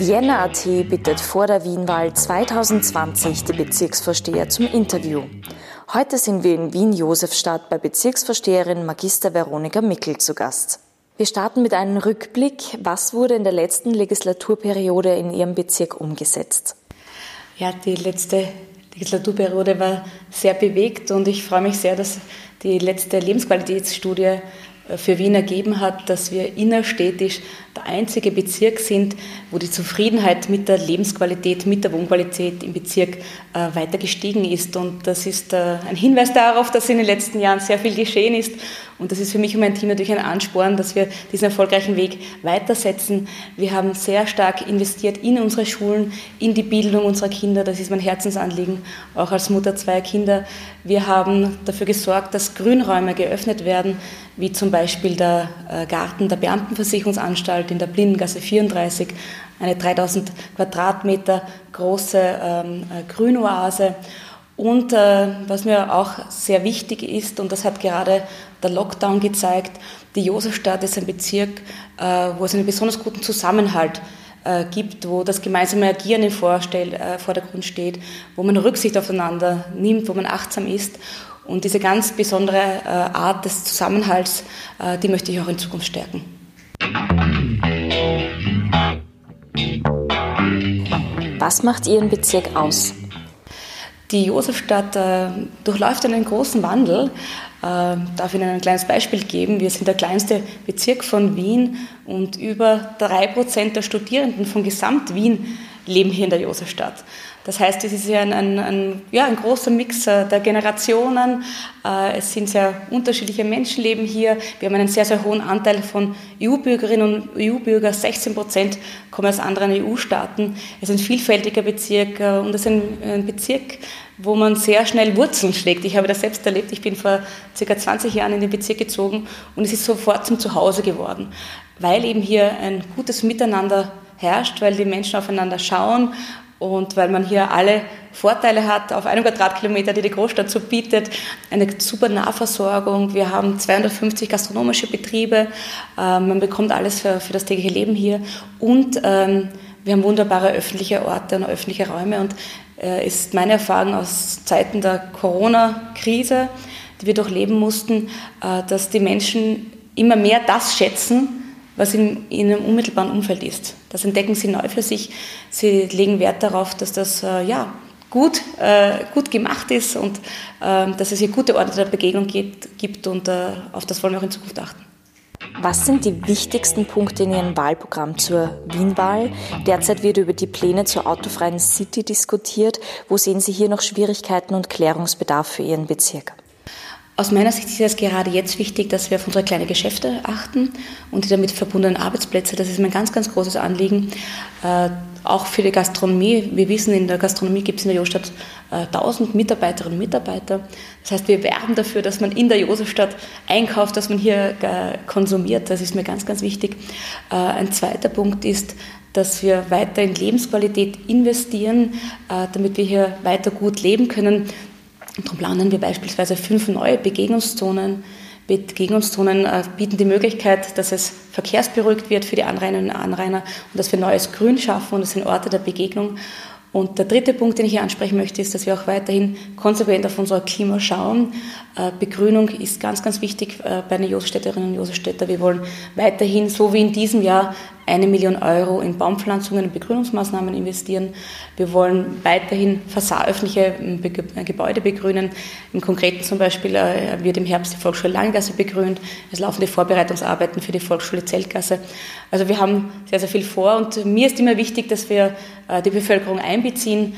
Vienna.at bittet vor der Wienwahl 2020 die Bezirksvorsteher zum Interview. Heute sind wir in Wien-Josefstadt bei Bezirksvorsteherin Magister Veronika Mickel zu Gast. Wir starten mit einem Rückblick. Was wurde in der letzten Legislaturperiode in Ihrem Bezirk umgesetzt? Ja, die letzte Legislaturperiode war sehr bewegt und ich freue mich sehr, dass die letzte Lebensqualitätsstudie für Wien ergeben hat, dass wir innerstädtisch der einzige Bezirk sind, wo die Zufriedenheit mit der Lebensqualität, mit der Wohnqualität im Bezirk äh, weiter gestiegen ist. Und das ist äh, ein Hinweis darauf, dass in den letzten Jahren sehr viel geschehen ist. Und das ist für mich und mein Team natürlich ein Ansporn, dass wir diesen erfolgreichen Weg weitersetzen. Wir haben sehr stark investiert in unsere Schulen, in die Bildung unserer Kinder. Das ist mein Herzensanliegen, auch als Mutter zweier Kinder. Wir haben dafür gesorgt, dass Grünräume geöffnet werden, wie zum Beispiel der äh, Garten der Beamtenversicherungsanstalt in der Blindengasse 34, eine 3000 Quadratmeter große ähm, äh, Grünoase. Und äh, was mir auch sehr wichtig ist, und das hat gerade der Lockdown gezeigt, die Josefstadt ist ein Bezirk, äh, wo es einen besonders guten Zusammenhalt äh, gibt, wo das gemeinsame Agieren im Vorstell, äh, Vordergrund steht, wo man Rücksicht aufeinander nimmt, wo man achtsam ist. Und diese ganz besondere äh, Art des Zusammenhalts, äh, die möchte ich auch in Zukunft stärken. Was macht Ihren Bezirk aus? Die Josefstadt äh, durchläuft einen großen Wandel. Äh, darf Ihnen ein kleines Beispiel geben. Wir sind der kleinste Bezirk von Wien und über drei Prozent der Studierenden von Gesamt-Wien leben hier in der Josefstadt. Das heißt, es ist ja ein, ein, ein, ja, ein großer Mix äh, der Generationen. Äh, es sind sehr unterschiedliche Menschenleben hier. Wir haben einen sehr, sehr hohen Anteil von EU-Bürgerinnen und EU-Bürger. 16 Prozent kommen aus anderen EU-Staaten. Es ist ein vielfältiger Bezirk äh, und es ist ein, ein Bezirk, wo man sehr schnell Wurzeln schlägt. Ich habe das selbst erlebt. Ich bin vor circa 20 Jahren in den Bezirk gezogen und es ist sofort zum Zuhause geworden, weil eben hier ein gutes Miteinander herrscht, weil die Menschen aufeinander schauen und weil man hier alle Vorteile hat auf einem Quadratkilometer, die die Großstadt so bietet, eine super Nahversorgung. Wir haben 250 gastronomische Betriebe, äh, man bekommt alles für, für das tägliche Leben hier. Und ähm, wir haben wunderbare öffentliche Orte und öffentliche Räume. Und äh, ist meine Erfahrung aus Zeiten der Corona-Krise, die wir durchleben mussten, äh, dass die Menschen immer mehr das schätzen, was in, einem unmittelbaren Umfeld ist. Das entdecken sie neu für sich. Sie legen Wert darauf, dass das äh, ja, gut, äh, gut gemacht ist und äh, dass es hier gute Orte der Begegnung geht, gibt und äh, auf das wollen wir auch in Zukunft achten. Was sind die wichtigsten Punkte in Ihrem Wahlprogramm zur Wienwahl? Derzeit wird über die Pläne zur autofreien City diskutiert. Wo sehen Sie hier noch Schwierigkeiten und Klärungsbedarf für Ihren Bezirk? Aus meiner Sicht ist es gerade jetzt wichtig, dass wir auf unsere kleinen Geschäfte achten und die damit verbundenen Arbeitsplätze. Das ist mir ein ganz, ganz großes Anliegen. Äh, auch für die Gastronomie. Wir wissen, in der Gastronomie gibt es in der Josefstadt äh, 1000 Mitarbeiterinnen und Mitarbeiter. Das heißt, wir werben dafür, dass man in der Josefstadt einkauft, dass man hier äh, konsumiert. Das ist mir ganz, ganz wichtig. Äh, ein zweiter Punkt ist, dass wir weiter in Lebensqualität investieren, äh, damit wir hier weiter gut leben können. Und darum planen wir beispielsweise fünf neue Begegnungszonen. Begegnungszonen äh, bieten die Möglichkeit, dass es verkehrsberuhigt wird für die Anrainerinnen und Anrainer und dass wir neues Grün schaffen und es sind Orte der Begegnung. Und der dritte Punkt, den ich hier ansprechen möchte, ist, dass wir auch weiterhin konsequent auf unser Klima schauen. Äh, Begrünung ist ganz, ganz wichtig äh, bei den Josefstädterinnen und Josefstädter. Wir wollen weiterhin, so wie in diesem Jahr, eine Million Euro in Baumpflanzungen und Begrünungsmaßnahmen investieren. Wir wollen weiterhin öffentliche ähm, äh, Gebäude begrünen. Im Konkreten zum Beispiel wird im Herbst die Volksschule Langgasse begrünt. Es laufen die Vorbereitungsarbeiten für die Volksschule Zeltgasse. Also wir haben sehr, sehr viel vor und mir ist immer wichtig, dass wir die Bevölkerung einbeziehen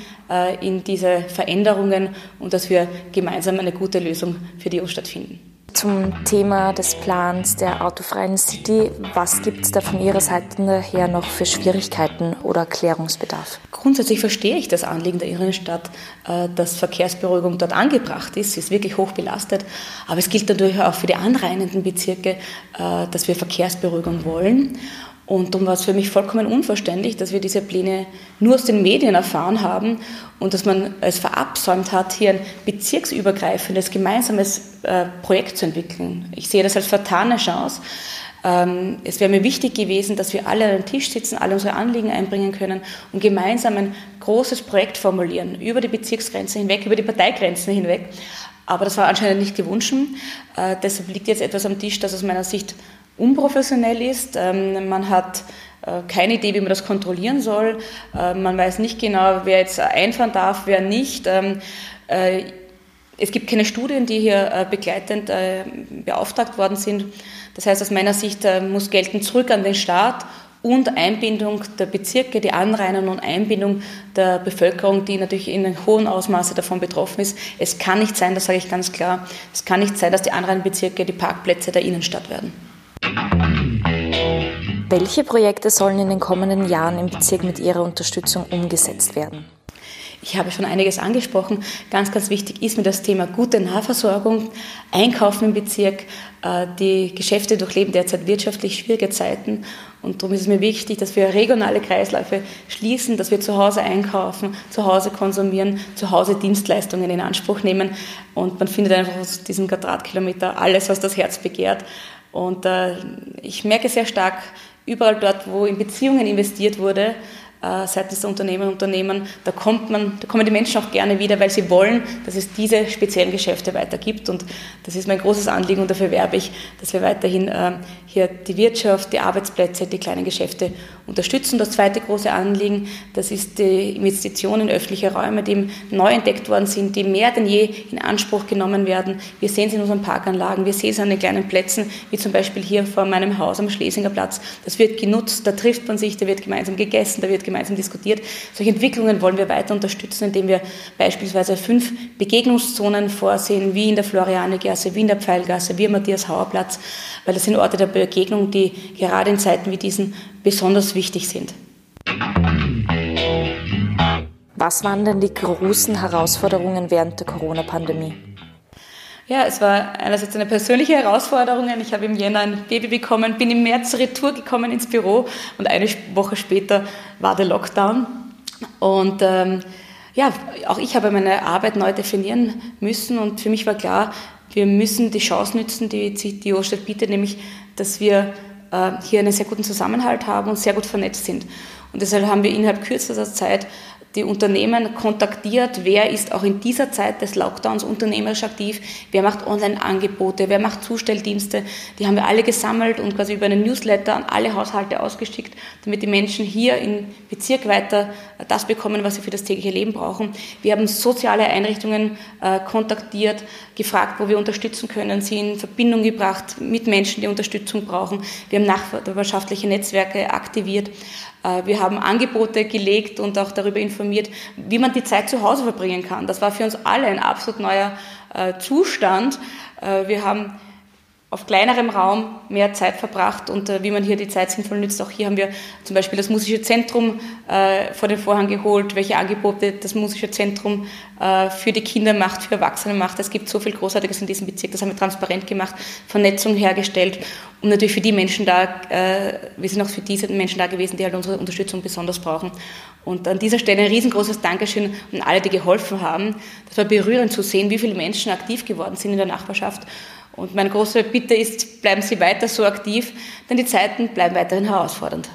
in diese Veränderungen und dass wir gemeinsam eine gute Lösung für die Stadt finden. Zum Thema des Plans der autofreien City, was gibt es da von Ihrer Seite her noch für Schwierigkeiten oder Klärungsbedarf? Grundsätzlich verstehe ich das Anliegen der Irrenstadt, äh, dass Verkehrsberuhigung dort angebracht ist. Sie ist wirklich hoch belastet. Aber es gilt natürlich auch für die anreinenden Bezirke, äh, dass wir Verkehrsberuhigung wollen. Und darum war es für mich vollkommen unverständlich, dass wir diese Pläne nur aus den Medien erfahren haben und dass man es verabsäumt hat, hier ein bezirksübergreifendes gemeinsames äh, Projekt zu entwickeln. Ich sehe das als vertane Chance, Ähm, es wäre mir wichtig gewesen, dass wir alle an den Tisch sitzen, alle unsere Anliegen einbringen können und gemeinsam ein großes Projekt formulieren, über die Bezirksgrenze hinweg, über die Parteigrenzen hinweg. Aber das war anscheinend nicht gewünscht. Äh, deshalb liegt jetzt etwas am Tisch, das aus meiner Sicht unprofessionell ist. Ähm, man hat äh, keine Idee, wie man das kontrollieren soll. Äh, man weiß nicht genau, wer jetzt einfahren darf, wer nicht. Ähm, äh, es gibt keine Studien, die hier begleitend beauftragt worden sind. Das heißt, aus meiner Sicht muss gelten zurück an den Staat und Einbindung der Bezirke, die Anrainung und Einbindung der Bevölkerung, die natürlich in einem hohen Ausmaße davon betroffen ist. Es kann nicht sein, das sage ich ganz klar, es kann nicht sein, dass die Anrainbezirke die Parkplätze der Innenstadt werden. Welche Projekte sollen in den kommenden Jahren im Bezirk mit Ihrer Unterstützung umgesetzt werden? Ich habe schon einiges angesprochen. Ganz, ganz wichtig ist mir das Thema gute Nahversorgung, Einkaufen im Bezirk. Äh, die Geschäfte durchleben derzeit wirtschaftlich schwierige Zeiten und darum ist es mir wichtig, dass wir regionale Kreisläufe schließen, dass wir zu Hause einkaufen, zu Hause konsumieren, zu Hause Dienstleistungen in Anspruch nehmen und man findet einfach aus diesem Quadratkilometer alles, was das Herz begehrt. Und äh, ich merke sehr stark, überall dort, wo in Beziehungen investiert wurde, äh, seitens der Unternehmer und Unternehmen, da kommt man, da kommen die Menschen auch gerne wieder, weil sie wollen, dass es diese speziellen Geschäfte weitergibt. Und das ist mein großes Anliegen und dafür werbe ich, dass wir weiterhin äh, hier die Wirtschaft, die Arbeitsplätze, die kleinen Geschäfte unterstützen. Das zweite große Anliegen, das ist die Investition in öffentliche Räume, die neu entdeckt worden sind, die mehr denn je in Anspruch genommen werden. Wir sehen es in unseren Parkanlagen, wir sehen es an den kleinen Plätzen, wie zum Beispiel hier vor meinem Haus am Schlesinger Platz. Das wird genutzt, da trifft man sich, da wird gemeinsam gegessen, da wird diskutiert. Solche Entwicklungen wollen wir weiter unterstützen, indem wir beispielsweise fünf Begegnungszonen vorsehen, wie in der Florianegasse, wie in der Pfeilgasse, wie am Matthias-Hauer-Platz, weil das sind Orte der Begegnung, die gerade in Zeiten wie diesen besonders wichtig sind. Was waren denn die großen Herausforderungen während der Corona-Pandemie? Ja, es war einerseits eine persönliche Herausforderung. Ich habe im Jänner ein Baby bekommen, bin im März retour gekommen ins Büro und eine Woche später war der Lockdown. Und ähm, ja, auch ich habe meine Arbeit neu definieren müssen und für mich war klar, wir müssen die Chance nützen, die die Osterstadt bietet, nämlich, dass wir äh, hier einen sehr guten Zusammenhalt haben und sehr gut vernetzt sind. Und deshalb haben wir innerhalb kürzester Zeit die Unternehmen kontaktiert, wer ist auch in dieser Zeit des Lockdowns unternehmerisch aktiv, wer macht Online-Angebote, wer macht Zustelldienste. Die haben wir alle gesammelt und quasi über einen Newsletter an alle Haushalte ausgeschickt, damit die Menschen hier im Bezirk weiter das bekommen, was sie für das tägliche Leben brauchen. Wir haben soziale Einrichtungen äh, kontaktiert, gefragt, wo wir unterstützen können, sie in Verbindung gebracht mit Menschen, die Unterstützung brauchen. Wir haben nachbarschaftliche Netzwerke aktiviert. Äh, wir haben Angebote gelegt und auch darüber informiert, wie man die Zeit zu Hause verbringen kann. Das war für uns alle ein absolut neuer äh, Zustand. Äh, wir haben auf kleinerem Raum mehr Zeit verbracht und äh, wie man hier die Zeit sinnvoll nützt. Auch hier haben wir zum Beispiel das Musische Zentrum äh, vor den Vorhang geholt, welche Angebote das Musische Zentrum äh, für die Kinder macht, für Erwachsene macht. Es gibt so viel Großartiges in diesem Bezirk, das haben wir transparent gemacht, Vernetzung hergestellt und natürlich für die Menschen da, äh, wir sind auch für diese Menschen da gewesen, die halt unsere Unterstützung besonders brauchen. Und an dieser Stelle ein riesengroßes Dankeschön an alle, die geholfen haben. Das war berührend zu sehen, wie viele Menschen aktiv geworden sind in der Nachbarschaft und meine große Bitte ist, bleiben Sie weiter so aktiv, denn die Zeiten bleiben weiterhin herausfordernd.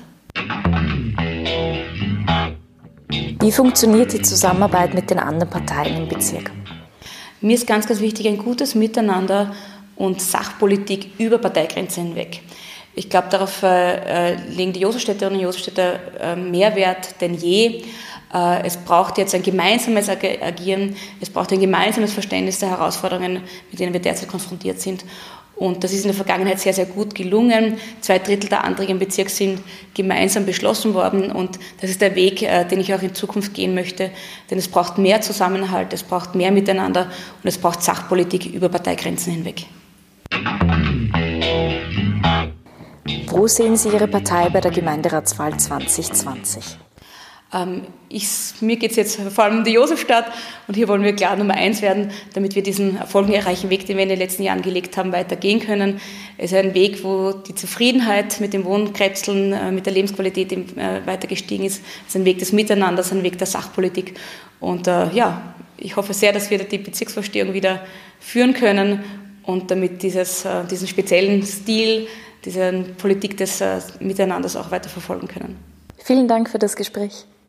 Wie funktioniert die Zusammenarbeit mit den anderen Parteien im Bezirk? Mir ist ganz, ganz wichtig ein gutes Miteinander und Sachpolitik über Parteigrenzen hinweg. Ich glaube, darauf äh, äh legen die Josefstädterinnen und Josefstädter äh, mehr Wert denn je. Äh, es braucht jetzt ein gemeinsames Agieren, es braucht ein gemeinsames Verständnis der Herausforderungen, mit denen wir derzeit konfrontiert sind. Und das ist in der Vergangenheit sehr, sehr gut gelungen. Zwei Drittel der Anträge im Bezirk sind gemeinsam beschlossen worden. Und das ist der Weg, äh, den ich auch in Zukunft gehen möchte. Denn es braucht mehr Zusammenhalt, es braucht mehr Miteinander und es braucht Sachpolitik über Parteigrenzen hinweg. Wo sehen Sie Ihre Partei bei der Gemeinderatswahl 2020? Ähm, ich, mir geht es jetzt vor allem um die Josefstadt und hier wollen wir klar Nummer eins werden, damit wir diesen erfolgreichen Weg, den wir in den letzten Jahren gelegt haben, weitergehen können. Es ist ein Weg, wo die Zufriedenheit mit dem Wohnkrebseln, äh, mit der Lebensqualität äh, weiter gestiegen ist. Es ist ein Weg des Miteinanders, ein Weg der Sachpolitik. Und äh, ja, ich hoffe sehr, dass wir die Bezirksvorstehung wieder führen können und damit dieses, diesen speziellen Stil diese Politik des Miteinanders auch weiter verfolgen können. Vielen Dank für das Gespräch.